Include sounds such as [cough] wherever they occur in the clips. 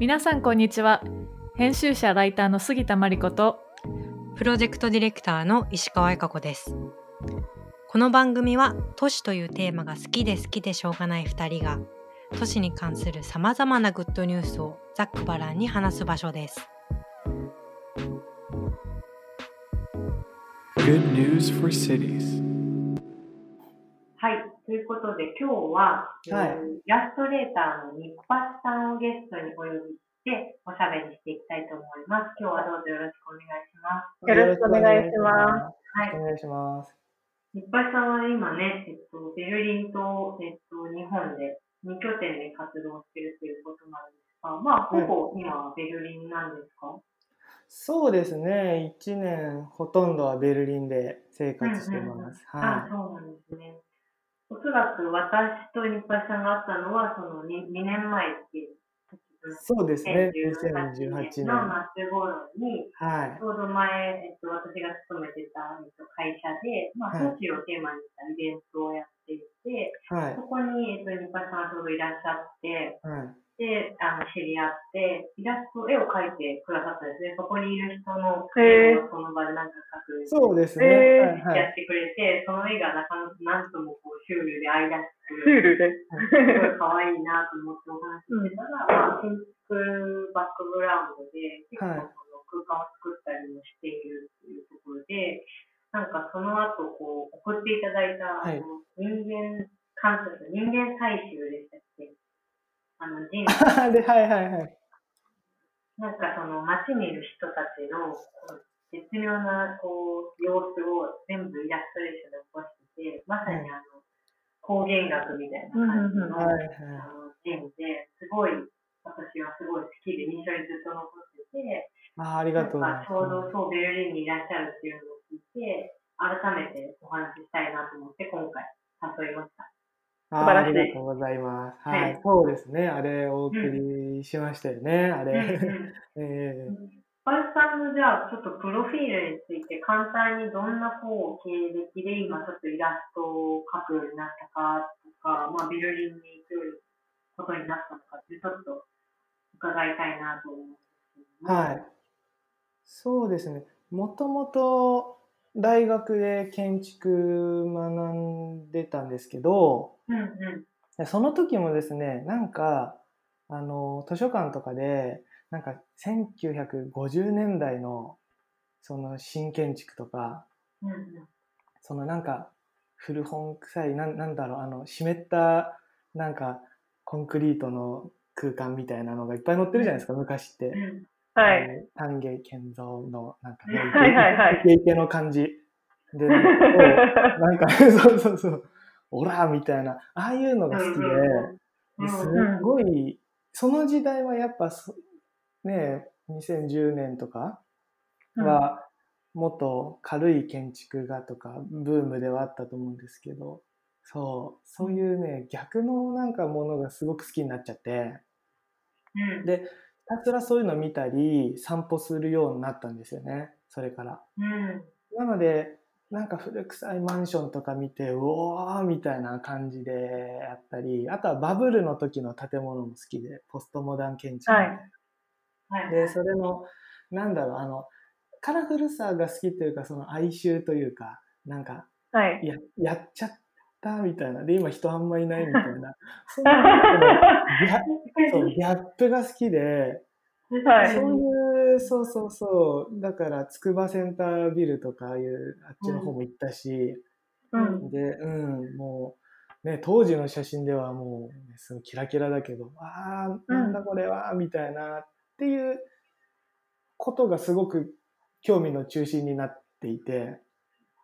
皆さんこんにちは。編集者ライターの杉田真理子とプロジェクトディレクターの石川恵香子です。この番組は都市というテーマが好きで好きでしょうがない2人が都市に関するさまざまなグッドニュースをざっくばらんに話す場所です。Good news for cities. 今日は、はいえーイラストレーターのニッパスさんをゲストにお呼びして、おしゃべりしていきたいと思います。今日はどうぞよろしくお願いします。よろしくお願いします。はい。お願いします。ニッパスさんは今ね、えっと、ベルリンと、えっと、日本で2拠点で活動しているということなんですが、まあ、ほぼ今はベルリンなんですか、そうですね。1年ほとんどはベルリンで生活してます。あ、はそうなんですね。おそらく私とニッパスさんが会ったのは、その 2, 2年前っていう。そうですね。2018 2018年の年。末頃に、はいち。ょうど前、えっと、私が勤めてた、えっと、会社で、まあ、はい都市をテーマにしたイベントをやっていて、はいそ。こに、えっと、ニッパさんがちょうどいらっしゃって、はい。で、あの、知り合って、イラスト、絵を描いてくださったんですね。そこにいる人のへー絵をその場でなんか描く。そうですね。やってくれて、その絵がなかなかなんともこうシュールで愛らしく、ールで。すごい可愛いなと思ってお話ししてたら、まあ、建築バックグラウンドで、結構はいその空間を作ったりもしているっていうところで、なんかその後、こう、送っていただいた、はい人間観察、人間採集の、人 [laughs] で、はいはいはい。なんかその街にいる人たちの絶妙なこう様子を全部イラストレーションで起こしてて、まさにあの光源学みたいな感じのはいはい。あのジムですごい私はすごい好きで印象にずっと残ってて、あーありがとうちょうどそうベルリンにいらっしゃるっていうのを聞いて、改めてお話ししたいなと思って今回誘いました。あー晴らしいありがとうございます。ははいい。そうですね。あれ、お送りしましたよね。あうんうれ。ん [laughs] えバルさんのじゃあちょっとプロフィールについて簡単にどんなこう経歴で今ちょっとイラストを描くようになったかとか、まあ、ベルリンに行くことになったのかってちょっと伺いたいなと思うんですけども。はい。そうですね。もともと大学で建築学んでたんですけど、うんうん。その時もですね、なんか、あの、図書館とかで、なんか1950年代のその新建築とか、うんうん。そのなんか古本臭い、ななんだろう、あの、湿ったなんかコンクリートの空間みたいなのがいっぱい載ってるじゃないですか、昔って。うんはい。丹下健三のなんかね、[laughs] はいはいはい。イケイケの感じ。で、なんか [laughs] そうそうそう、オラーみたいな、ああいうのが好きで、すうんごい、その時代はやっぱそ、ね、2010年とかは、もっと軽い建築がとか、ブームではあったと思うんですけど、そう、そういうね、逆のなんかものがすごく好きになっちゃって、うん。で、ひたすらそういうの見たり、散歩するようになったんですよね、それから。うんなので、なんか古臭いマンションとか見て、うおーみたいな感じであったり、あとはバブルの時の建物も好きで、ポストモダン建築みたいな。はい。で、それの、なんだろう、あの、カラフルさが好きというか、その哀愁というか、なんか、はい。や、やっちゃったみたいな。で、今人あんまいないみたいな。[laughs] そんなギャそうギャップが好きで、はいそういう、そうそうそう。だから、筑波センタービルとか、ああいう、あっちの方も行ったし、うん。で、うん、もう、ね、当時の写真ではもう、ね、すごいキラキラだけど、ああ、なんだこれは、みたいな、っていうことがすごく興味の中心になっていて、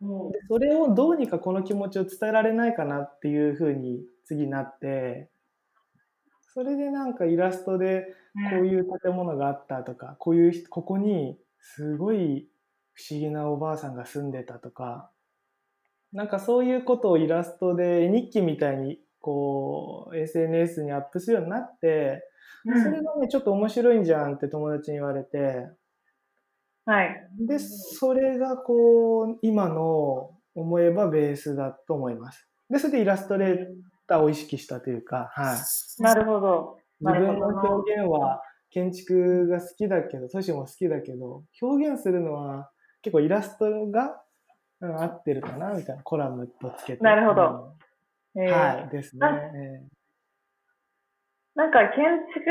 もでそれをどうにかこの気持ちを伝えられないかなっていうふうに次なって、それでなんかイラストでうこういう建物があったとか、こういう人、ここにすごい不思議なおばあさんが住んでたとか、なんかそういうことをイラストで絵日記みたいにこう SNS にアップするようになって、うん。それがね、ちょっと面白いんじゃんって友達に言われて、はい。で、それがこう、今の思えばベースだと思います。で、それでイラストレーターを意識したというか、はい。なるほど。自分の表現は建築が好きだけど、都市も好きだけど、表現するのは結構イラストが、うん、合ってるかなみたいなコラムとつけて。なるほどはい、ですね。なんか建築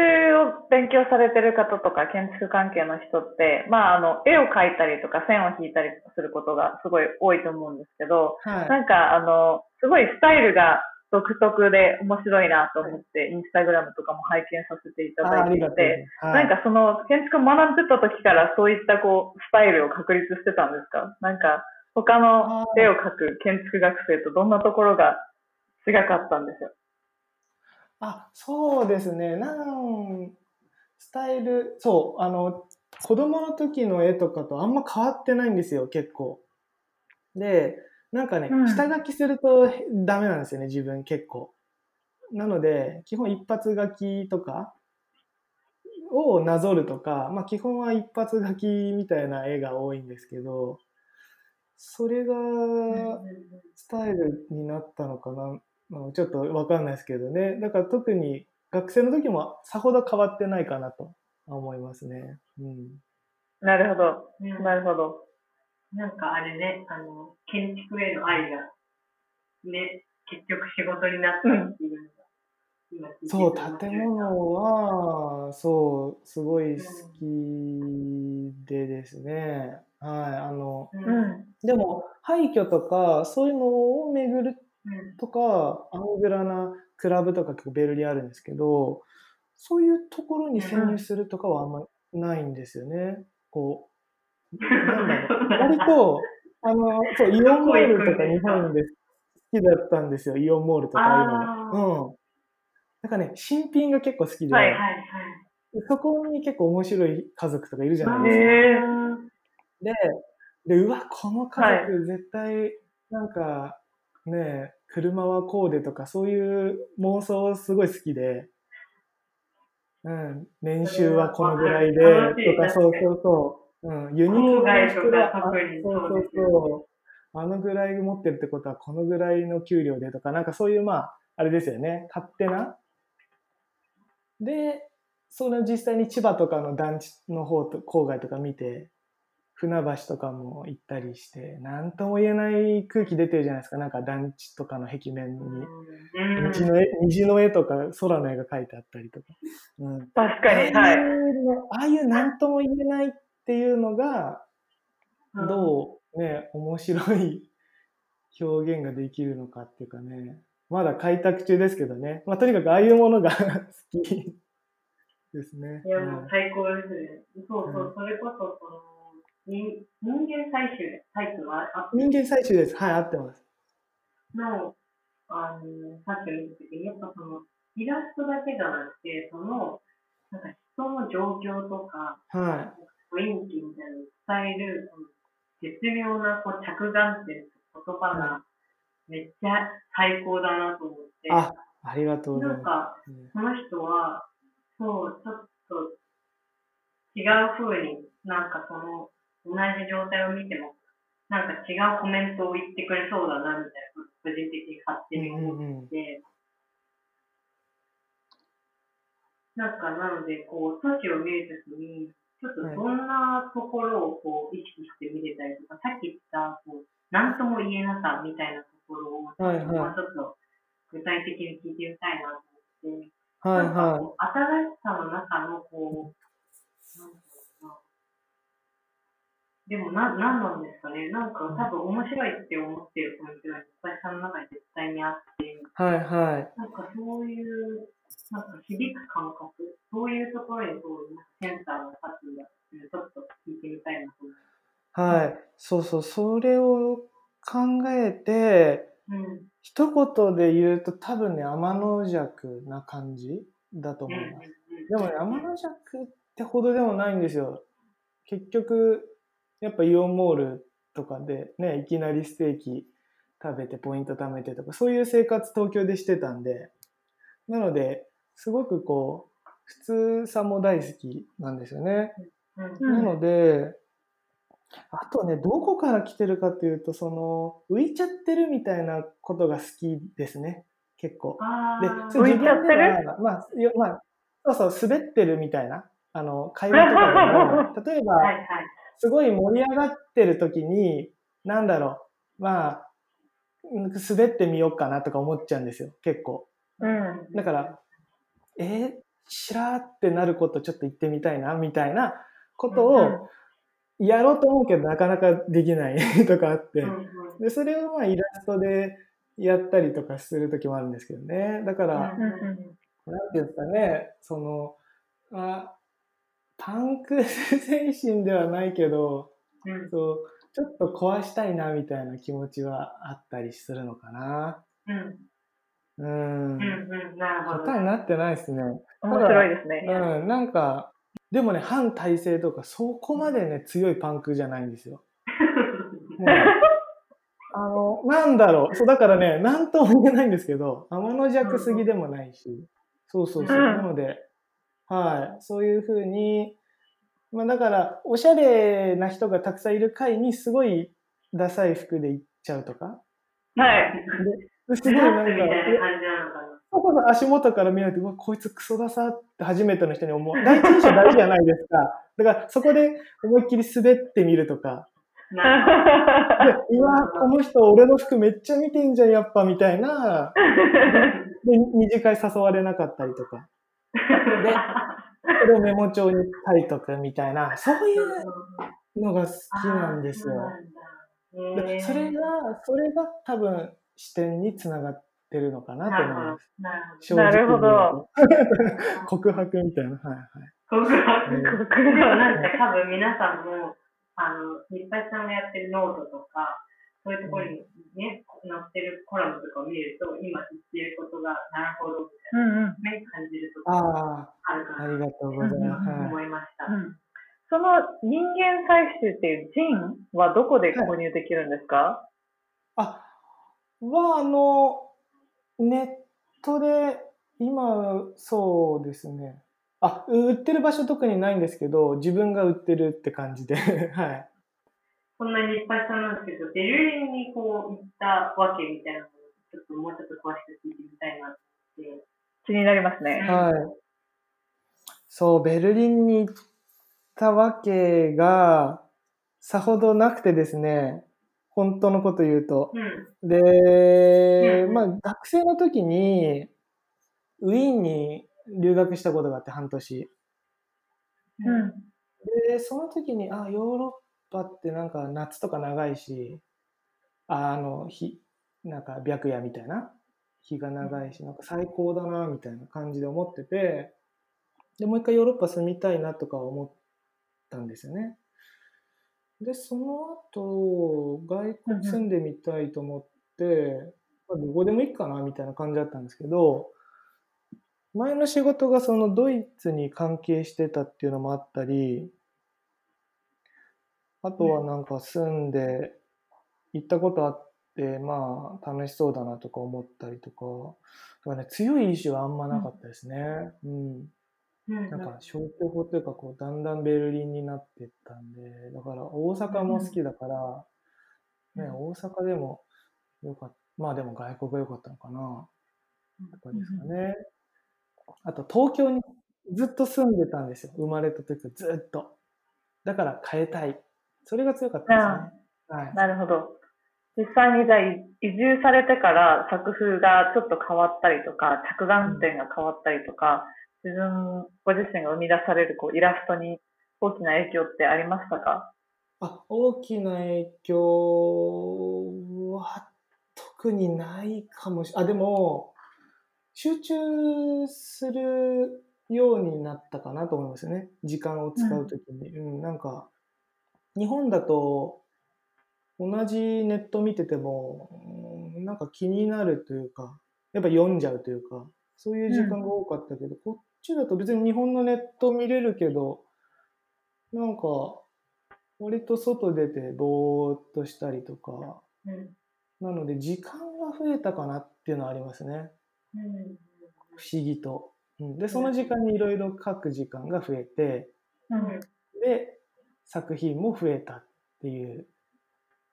を勉強されてる方とか建築関係の人って、まああの、絵を描いたりとか線を引いたりすることがすごい多いと思うんですけど、ーはい。なんかあの、すごいスタイルが独特で面白いなと思って、インスタグラムとかも拝見させていただいていて。はいなんかその建築を学んでた時からそういったこう、スタイルを確立してたんですか？なんか他の絵を描く建築学生とどんなところが違かったんですよ。あ、そうですね。なん、スタイル、そう、あの、子供の時の絵とかとあんま変わってないんですよ、結構。で、なんかね、うん下書きするとダメなんですよね、自分結構。なので、基本一発書きとかをなぞるとか、まあ基本は一発書きみたいな絵が多いんですけど、それがスタイルになったのかな、まあちょっとわかんないですけどね。だから特に学生の時もさほど変わってないかなと思いますね。うん。なるほど。うんなるほど。なんかあれね、あの、建築への愛が、ね、結局仕事になったっていうのが、今聞いててそう、建物は、そう、すごい好きでですね。はい、あの、う。うんん。でも、廃墟とか、そういうのを巡るうん。とか、アングラなクラブとか結構ベルリンあるんですけど、そういうところに潜入するとかはあんまないんですよね。こう、なんだろう。割と、[laughs] あの、そう、イオンモールとか日本で好きだったんですよ。イオンモールとかいうのが。うん。なんかね、新品が結構好きで、はいはいはい。そこに結構面白い家族とかいるじゃないですか。へで、で、うわ、この家族絶対、なんか、ね、車はこうでとか、そういう妄想すごい好きで、うん、年収はこのぐらいで、とか、そうそうそう、うん、ユニクロの人が、そうそうそう、あのぐらい持ってるってことは、このぐらいの給料でとか、なんかそういう、まあ、あれですよね、勝手な。で、その実際に千葉とかの団地の方と郊外とか見て、船橋とかも行ったりして、なんとも言えない空気出てるじゃないですか。なんか団地とかの壁面に。うん。虹の絵虹の絵とか空の絵が描いてあったりとか。うん、確かに、はい。ああいうの、ああいうなんとも言えないっていうのが、うんどうね、面白い表現ができるのかっていうかね。まだ開拓中ですけどね。まあとにかくああいうものが [laughs] 好きですね。いや、もううん最高ですね。そうそうう、んそれこそ、その、人人間採集タイプはあ人間採集です。はい、合ってます。の、あの、さっき見たときに、やっぱその、イラストだけじゃなくて、その、なんか人の状況とか、は雰囲気みたいなのを伝える、その絶妙なこう着眼点と言葉がめっちゃ最高だなと思って、い。あ、ありがとうございまなんか、す。うんその人は、そう、ちょっと違う風に、なんかその、同じ状態を見ても、なんか違うコメントを言ってくれそうだな、みたいな個人的に勝手に思って、なんか、なので、こう、都市を見るときに、ちょっとどんなところをこう意識して見れたりとか、さっき言った、こう、なんとも言えなさみたいなところを、はいはい。もうちょっと具体的に聞いてみたいなと思って、はいなんかはこう新しさの中のこう、なん。でもな、なんなんですかね。なんか多分面白いって思ってるポイントがいっぱいさんの中に絶対にあって、い。はいはい。なんかそういう、なんか響く感覚、そういうところにこう、センサーが立つんだっていうのをちょっと聞いてみたいなと思います。はい。そうそう、それを考えて、うん。一言で言うと多分ね、天の弱な感じだとうんうん思います。でもね、天の弱ってほどでもないんですよ。結局、やっぱイオンモールとかでね、いきなりステーキ食べてポイント貯めてとか、そういう生活東京でしてたんで、なので、すごくこう、普通さも大好きなんですよね。なので、あとね、どこから来てるかというと、その、浮いちゃってるみたいなことが好きですね。結構。でそれ自分で浮いちゃっては、まあ、まあ、そうそう、滑ってるみたいな。あの、会話とかでも、例えば、はいはい。すごい盛り上がってる時に、なんだろう、まあ、うん滑ってみようかなとか思っちゃうんですよ、結構。うん。だから、えー、しらーってなることちょっと言ってみたいな、みたいなことをやろうと思うけどなかなかできない [laughs] とかあって。で、それをまあイラストでやったりとかする時もあるんですけどね。だから、なんていうんですかね、その、あパンク精神ではないけど、うんそう、ちょっと壊したいなみたいな気持ちはあったりするのかな。うんうん。うんうんなるほど。答えになってないですね。面白いですね。うん、なんか、でもね、反体制とかそこまでね、強いパンクじゃないんですよ。も [laughs] うねあの、なんだろう。そう、だからね、なんとも言えないんですけど、天の弱すぎでもないし、そうそうそう。うんなので、はい、そういうふうに、まあだから、おしゃれな人がたくさんいる回にすごいダサい服で行っちゃうとか。はい。ですごいなんか。そうそう足元から見られて、うわ、こいつクソださって初めての人に思う。第一印象大事じゃないですか。[laughs] だからそこで思いっきり滑ってみるとか。うわ、この人俺の服めっちゃ見てんじゃん、やっぱ、みたいな。[laughs] で、二次会誘われなかったりとか。[laughs] で、それをメモ帳に書いとくみたいな、[laughs] そういうのが好きなんですよ。でそれが、それが多分視点につながってるのかなと思います。なるほど。[laughs] 告白みたいな。はいはい。告白。うんでもなんか多分皆さんも、あの、日配さんがやってるノートとか、そういうところにね、載ってるコラムとかを見ると、今言ってることが、なるほど、みたいうんうん。感じるところあがあるかあ、あなとりがとうございます。はい思いました。うんその人間採集っていうジンはどこで購入できるんですか、あ、は、あの、ネットで、今、そうですね。あ、売ってる場所特にないんですけど、自分が売ってるって感じで、[laughs] はい。こんなに日配さんなんですけど、ベルリンにこう行ったわけみたいなのを、ちょっともうちょっと詳しく聞いてみたいなって。気になりますね。はい。そう、ベルリンに行ったわけが、さほどなくてですね、本当のこと言うと。うん。で、うんまあ、学生の時に、ウィーンに留学したことがあって、半年。うん。で、その時に、あ、ヨーロッパってなんか夏とか長いし、ああの、日、なんか白夜みたいな日が長いし、なんか最高だな、みたいな感じで思ってて、で、もう一回ヨーロッパ住みたいなとか思ったんですよね。で、その後、外国住んでみたいと思って、まあどこでもいいかな、みたいな感じだったんですけど、前の仕事がそのドイツに関係してたっていうのもあったり、あとはなんか住んで行ったことあって、まあ楽しそうだなとか思ったりとか、だからね、強い意志はあんまなかったですね。うん。うん。なんか消去法というか、こう、だんだんベルリンになってったんで、だから大阪も好きだから、ね、大阪でもよかった。まあでも外国が良かったのかな、とかですかね。あと東京にずっと住んでたんですよ。生まれた時ずっと。だから変えたい。それが強かったですね。はい。なるほど。実際にじゃあい移住されてから作風がちょっと変わったりとか、着眼点が変わったりとか、自分ご自身が生み出されるこうイラストに大きな影響ってありましたか？あ、大きな影響は特にないかもしあ、でも、集中するようになったかなと思いますよね。時間を使うときに。うん、なんか、日本だと、同じネット見てても、うんなんか気になるというか、やっぱ読んじゃうというか、そういう時間が多かったけど、こっちだと別に日本のネット見れるけど、なんか、割と外出てぼーっとしたりとか、うん。なので時間が増えたかなっていうのはありますね。うん。不思議と。うんで、その時間にいろいろ書く時間が増えて、うん。で、作品も増えたっていう、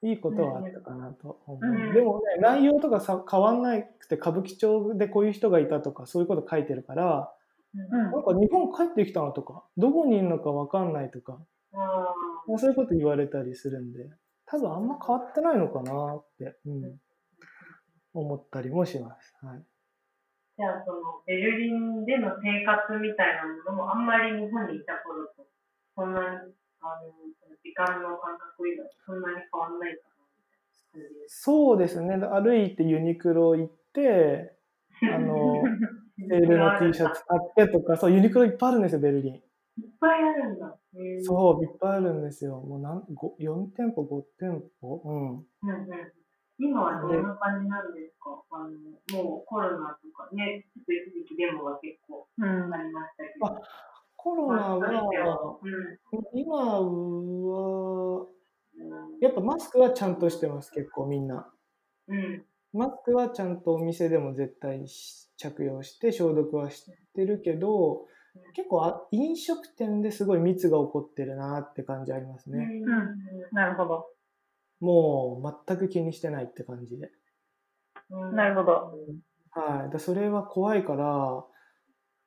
いいことはあったかなと思う。うんでもね、内容とかさ変わんなくて、歌舞伎町でこういう人がいたとか、そういうこと書いてるから、うんなんか日本帰ってきたのとか、どこにいるのかわかんないとか、あまあ、そういうこと言われたりするんで、多分あんま変わってないのかなって、うん、思ったりもします。はい。じゃあ、その、ベルリンでの生活みたいなものも、あんまり日本にいた頃と、そんなに、あの、時間の感覚以外、そんなに変わんないかな。そうですね。歩いてユニクロ行って、[laughs] あの、セールの T シャツ買ってとか、そう、ユニクロいっぱいあるんですよ、ベルリン。いっぱいあるんだ。そう、いっぱいあるんですよ。もうなんご4店舗、5店舗？うん。うんうん。今はどんな感じなんですか？あの、もうコロナとかね、ちょっと一時期デモが結構うんありましたけど。あコロナは、うん。今は、うんやっぱマスクはちゃんとしてます、結構みんな。うん。マスクはちゃんとお店でも絶対し着用して消毒はしてるけど、結構あ飲食店ですごい密が起こってるなって感じありますね。なるほど。もう全く気にしてないって感じで。うんなるほど。はい。だそれは怖いから、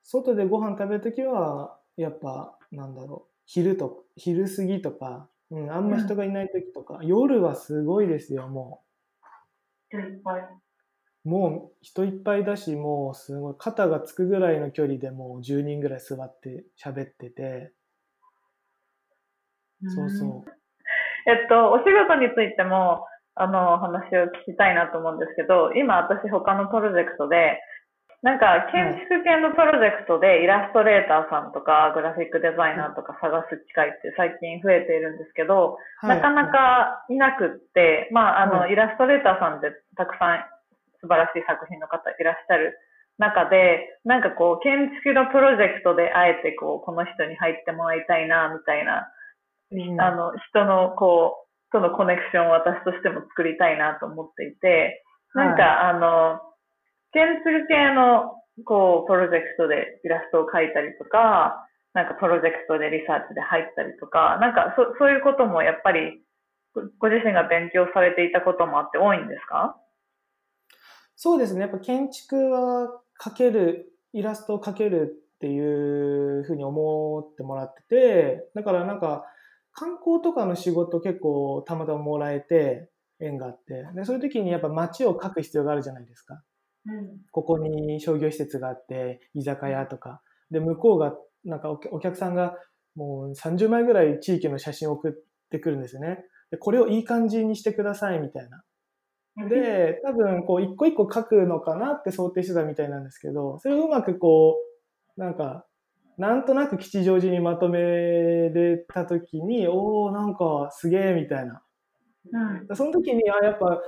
外でご飯食べるときは、やっぱ、なんだろう、昼と、昼過ぎとか、うん、あんま人がいないときとか、夜はすごいですよ、も人いっぱい。う。もう人いっぱいだし、もうすごい、肩がつくぐらいの距離でもう10人ぐらい座って喋ってて、そうそう。えっと、お仕事についても、あの、話を聞きたいなと思うんですけど、今私他のプロジェクトで、なんか建築系のプロジェクトでイラストレーターさんとかグラフィックデザイナーとか探す機会って最近増えているんですけど、はい。なかなかいなくって、まあ、あの、はイラストレーターさんってたくさん素晴らしい作品の方いらっしゃる中で、なんかこう、建築のプロジェクトであえてこう、この人に入ってもらいたいな、みたいなうん。あの、人の、こう、とのコネクションを私としても作りたいなと思っていて、なんか、あの、建築系の、こう、プロジェクトでイラストを描いたりとか、なんかプロジェクトでリサーチで入ったりとか、なんかそそういうこともやっぱり、ご自身が勉強されていたこともあって多いんですか？そうですね。やっぱ建築は描ける、イラストを描けるっていうふうに思ってもらってて、だからなんか観光とかの仕事結構たまたまもらえて、縁があって、でそういう時にやっぱ街を描く必要があるじゃないですか。うん。ここに商業施設があって、居酒屋とか。で、向こうが、なんかお客さんがもう30枚ぐらい地域の写真を送ってくるんですよね。で、これをいい感じにしてくださいみたいな。で、多分、こう、一個一個書くのかなって想定してたみたいなんですけど、それをうまくこう、なんか、なんとなく吉祥寺にまとめれたときに、おー、なんかすげえみたいな。うん。その時に、あ、やっぱ、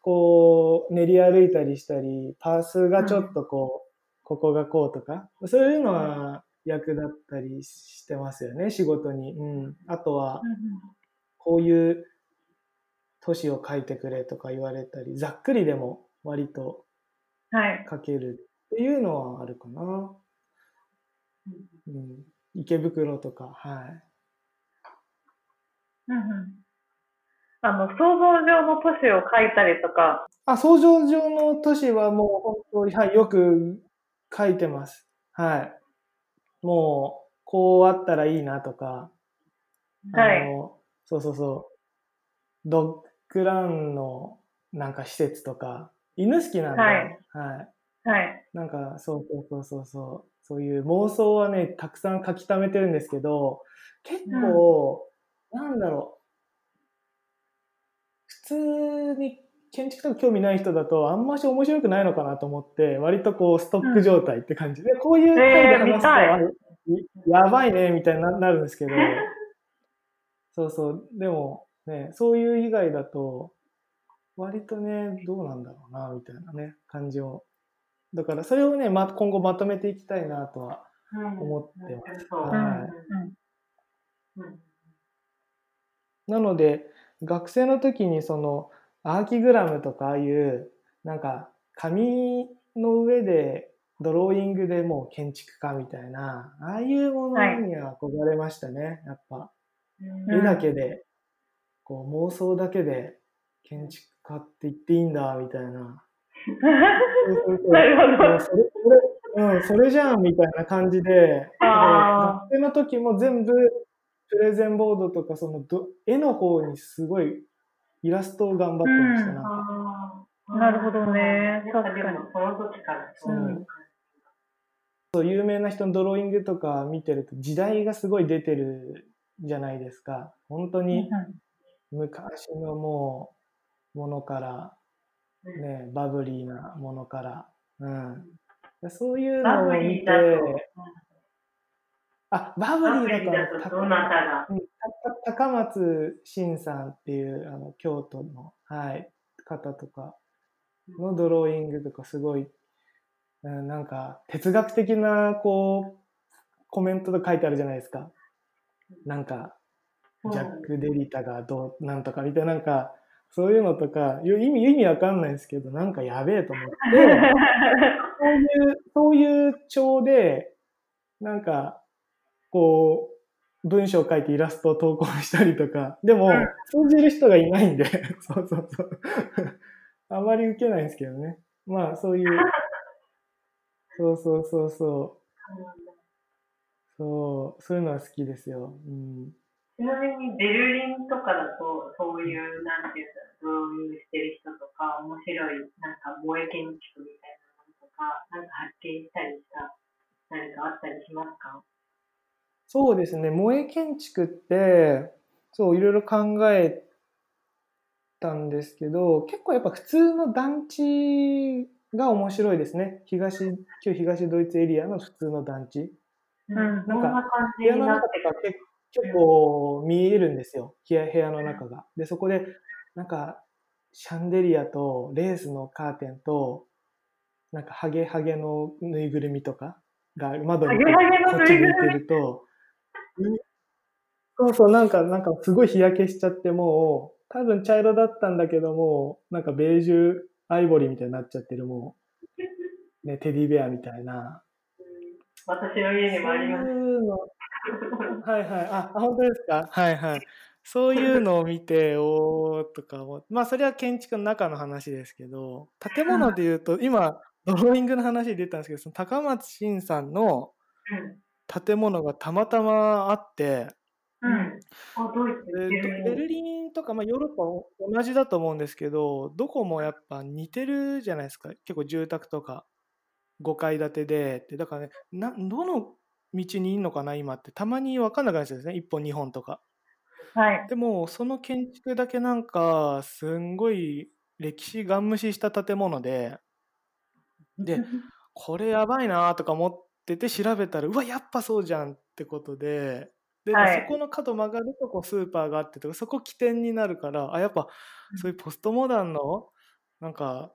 こう、練り歩いたりしたり、パースがちょっとこう、ここがこうとか、そういうのは役立ったりしてますよね、仕事に。うん。あとは、こういう都市を書いてくれとか言われたり、ざっくりでも割とはい。書けるっていうのはあるかな。うん、池袋とか、はい。うんうんあの、想像上の都市を描いたりとか、あ、想像上の都市はもう本当に、はい、よく書いてます。はい。もう、こうあったらいいなとか、はい。そうそうそう、ドッグランのなんか施設とか、犬好きなんで、はい。はい。はい。なんか、そうそうそうそうそう、そういう妄想はね、たくさん書き溜めてるんですけど、結構、なんだろう、普通に建築とか興味ない人だと、あんまし面白くないのかなと思って、割とこう、ストック状態って感じで、こういう回で話すと、やばいね、みたいにななるんですけど、[laughs] そうそう、でもね、そういう以外だと、割とね、どうなんだろうな、みたいなね、感じを。だから、それをね、ま、今後まとめていきたいなとは思ってます。はいうん。うん。なので、学生の時にその、アーキグラムとかああいう、なんか、紙の上で、ドローイングでもう建築家みたいな、ああいうものには憧れましたね、やっぱ。うん絵だけで、こう妄想だけで建築家って言っていいんだ、みたいな。[laughs] なるほどもうそれそれうん、それじゃんみたいな感じで、あ学生の時も全部プレゼンボードとか、そのど絵の方にすごいイラストを頑張ってました。うん。なんかあー。なるほどね。確かもその時からそう。いう感そう有名な人のドローイングとか見てると時代がすごい出てるじゃないですか。本当に昔のもうものから、じ。ね、バブリーなものから、うん。そういうのを見てあ、バブリーだととどなたが高松真さんっていうあの京都の、はい、方とかのドローイングとかすごい、うん、なんか哲学的なこうコメントと書いてあるじゃないですか。なんかジャック・デリタがどうなんとかみたいななんかそういうのとかよ意味意味わかんないですけどなんかやべえと思って [laughs] そういうそういう調でなんかこう文章を書いてイラストを投稿したりとか。[laughs] でもうん。通じる人がいないんで。[laughs] そうそうそう。[laughs] あまり受けないんですけどね。まあそういう。そうそうそうそう。そうそう。いうのは好きですよ、うん。ちなみにベルリンとかだと、そういう、なんていうんだろう、ドローイングしてる人とか、面白い、なんか萌え建築みたいなものとか、なんか発見したりした、何かあったりしますか？そうですね、萌え建築って、そう、いろいろ考えたんですけど、結構やっぱ普通の団地が面白いですね。東、旧東ドイツエリアの普通の団地。んどんな感じ部屋の中とか結結構見えるんですよ。部屋部屋の中が。で、そこで、なんか、シャンデリアとレースのカーテンと、なんかハゲハゲのぬいぐるみとかが窓にこっち向いてると、うんそうそう、なんか、なんかすごい日焼けしちゃってもう、多分茶色だったんだけども、なんかベージュアイボリーみたいになっちゃってるもう、ね、テディベアみたいな。私の家にもあります。そういうのはいはい。あ、あ本当ですかはいはい。そういうのを見て、おーとか思まあ、それは建築の中の話ですけど、建物で言うと、今、ドローイングの話出たんですけど、その高松真さんの建物がたまたまあって、うん。ベルリンとか、まあ、ヨーロッパも同じだと思うんですけど、どこもやっぱ似てるじゃないですか。結構住宅とか5階建てで。でだからねな、どの道にいるのかな、今って。たまに分かんなくなっちゃうんですね。1本、2本とか。はい。でも、その建築だけなんか、すんごい歴史ガン無視した建物で、で、[laughs] これやばいなとか思ってて調べたら、うわ、やっぱそうじゃんってことで、で、はいそこの角曲がるとこうスーパーがあってとか、そこ起点になるから、あ、やっぱそういうポストモダンの、なんか、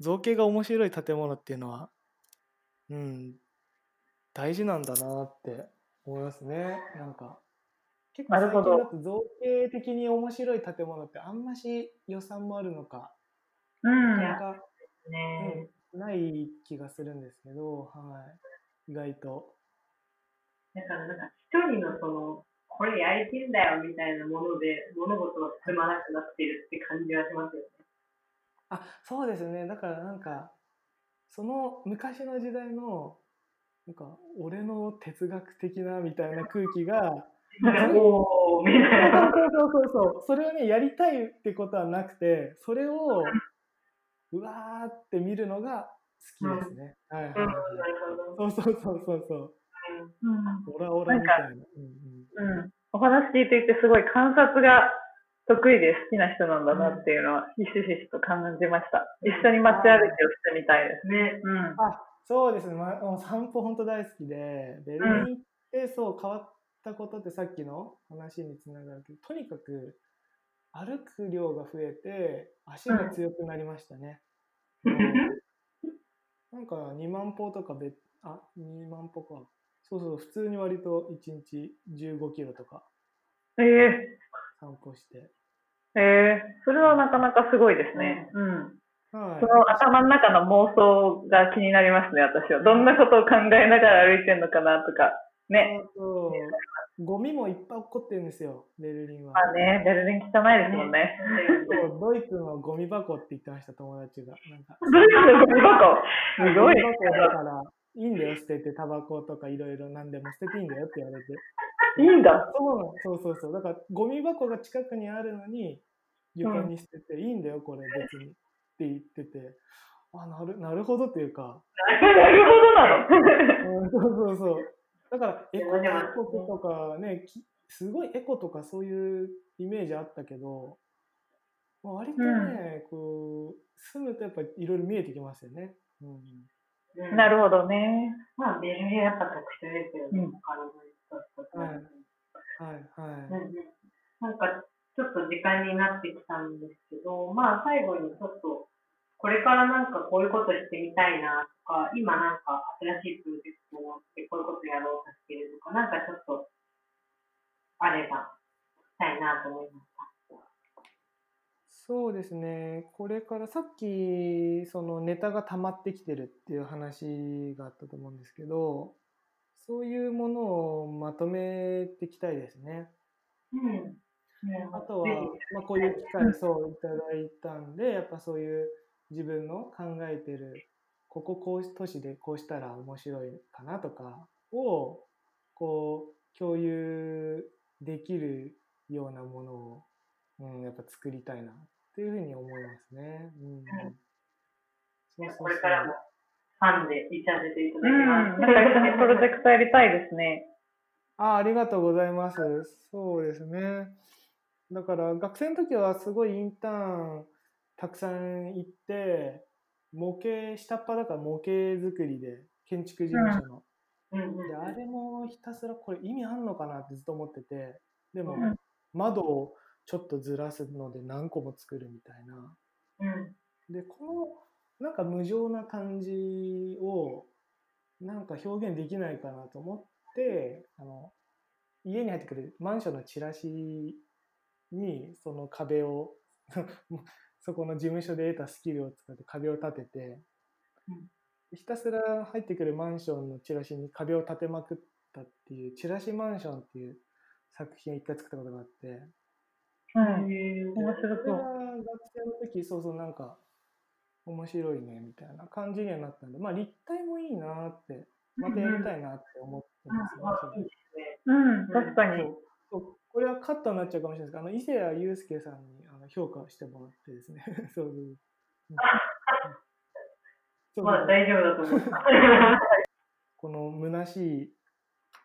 造形が面白い建物っていうのは、うん、大事なんだなって思いますね。なんか、結構最近だと造形的に面白い建物ってあんまし予算もあるのか、うん。なかなか、ね。うん、ない気がするんですけど、はい。意外と。だからなんか一人のその、これ焼いてんだよみたいなもので物事が進まなくなってるって感じはしますよね。あ、そうですね。だからなんか、その昔の時代の、なんか、俺の哲学的なみたいな空気が、おーみたいな。そうそうそうそう。それをね、やりたいってことはなくて、それを、うわーって見るのが好きですね。はいはい。そうそうそうそうそう。うんオラオラみたいな。うんうんうん。お話聞いていてすごい観察が得意で好きな人なんだなっていうのはひしひしと感じました。一緒に街歩きをしてみたいです。ね。うん。あ、そうですね。ま、もう散歩本当大好きで、ベルリン行って、そう変わったことってさっきの話につながるけど、とにかく歩く量が増えて、足が強くなりましたね。う [laughs] んなんか2万歩とかべ、あ、2万歩か。そうそう、普通に割と1日15キロとかええ散歩して。ええそれはなかなかすごいですね。うん。はいそ。の頭の中の妄想が気になりますね、私は。どんなことを考えながら歩いてるのかなとか。ね。そうそうゴミもいっぱい起こってるんですよ、ベルリンは。まあね、ベルリン汚いですもんね。そうドイツのゴミ箱って言ってました、友達が。なんかドイツのゴミ箱？すごい。ゴミ箱だから、いいんだよ、捨てて、タバコとかいろいろ何でも捨てていいんだよって言われて。いいんだ。そうそうそうそう。だから、ゴミ箱が近くにあるのに、床に捨てて、いいんだよ、これ別に。って言ってて、あ、なるなるほどっていうか、[laughs] なるほどなの？うんそうそうそう。だから、エコとかね、きすごいエコとかそういうイメージあったけど、まあ、割とね、こう、住むとやっぱりいろいろ見えてきますよね。うんうんなるほどね。まあ、ベルリンはやっぱ特殊ですよね。うん他の人とはいうんはいはい。うんなんか、ちょっと時間になってきたんですけど、まあ、最後にちょっと、これからなんかこういうことしてみたいなとか、今なんか新しいプロジェクトをしてこういうことやろうとしてるとか、なんかちょっと、あれば、したいなと思いました。そうですね。これからさっき、そのネタが溜まってきてるっていう話があったと思うんですけど、そういうものをまとめていきたいですね。うん。あとは、まあ、こういう機会そういただいたんで、やっぱそういう自分の考えてる、こここう都市でこうしたら面白いかなとかを、こう、共有できるようなものを、うん、やっぱ作りたいなっていうふうに思いますね。うん。そうそうそうこれからもファンでいさせていただうん。きます。なんか一緒にプロジェクトやりたいですね。あ、ありがとうございます。そうですね。だから学生の時はすごいインターンたくさん行って、模型、下っ端だから模型作りで、建築事務所の。うん。うんで、あれもひたすらこれ意味あんのかなってずっと思ってて、でもうん。窓をちょっとずらすので何個も作るみたいな。うん。で、このなんか無情な感じをなんか表現できないかなと思って、あの、家に入ってくるマンションのチラシにその壁を、そこの事務所で得たスキルを使って壁を立てて、うんひたすら入ってくるマンションのチラシに壁を立てまくったっていう、チラシマンションっていう作品を一回作ったことがあって、うん。へー面白そう。は学生の時、そうそうなんか、面白いね、みたいな感じにはなったんで、まあ立体もいいなって、またやりたいなって思ってますね。うん、確かに。これはカットになっちゃうかもしれないですけど、あの伊勢谷友介さんにあの評価してもらってですね。[laughs] そう [laughs] そうまあ大丈夫だと思います。この虚しい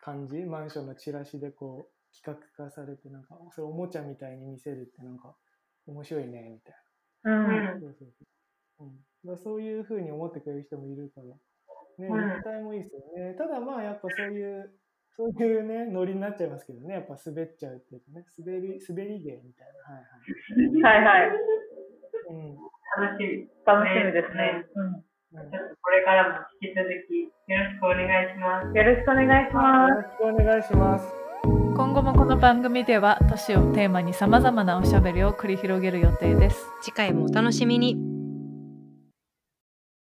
感じ、マンションのチラシでこう企画化されて、なんか、それおもちゃみたいに見せるってなんか面白いね、みたいうん。な。そうそうそう。そういうふうに思ってくれる人もいるから、ね、うん立体もいいですよね。ただまあやっぱそういう、そういうね、ノリになっちゃいますけどね、やっぱ滑っちゃうっていうかね、滑り、滑り芸みたいな。はいはい。はいはい。うん。楽しみ。楽しみですね。うん。うんちょっとこれからも引き続きよろしくお願いします。よろしくお願いしまよろしくお願いします。今後もこの番組では都市をテーマにさまざまなおしゃべりを繰り広げる予定です。次回もお楽しみに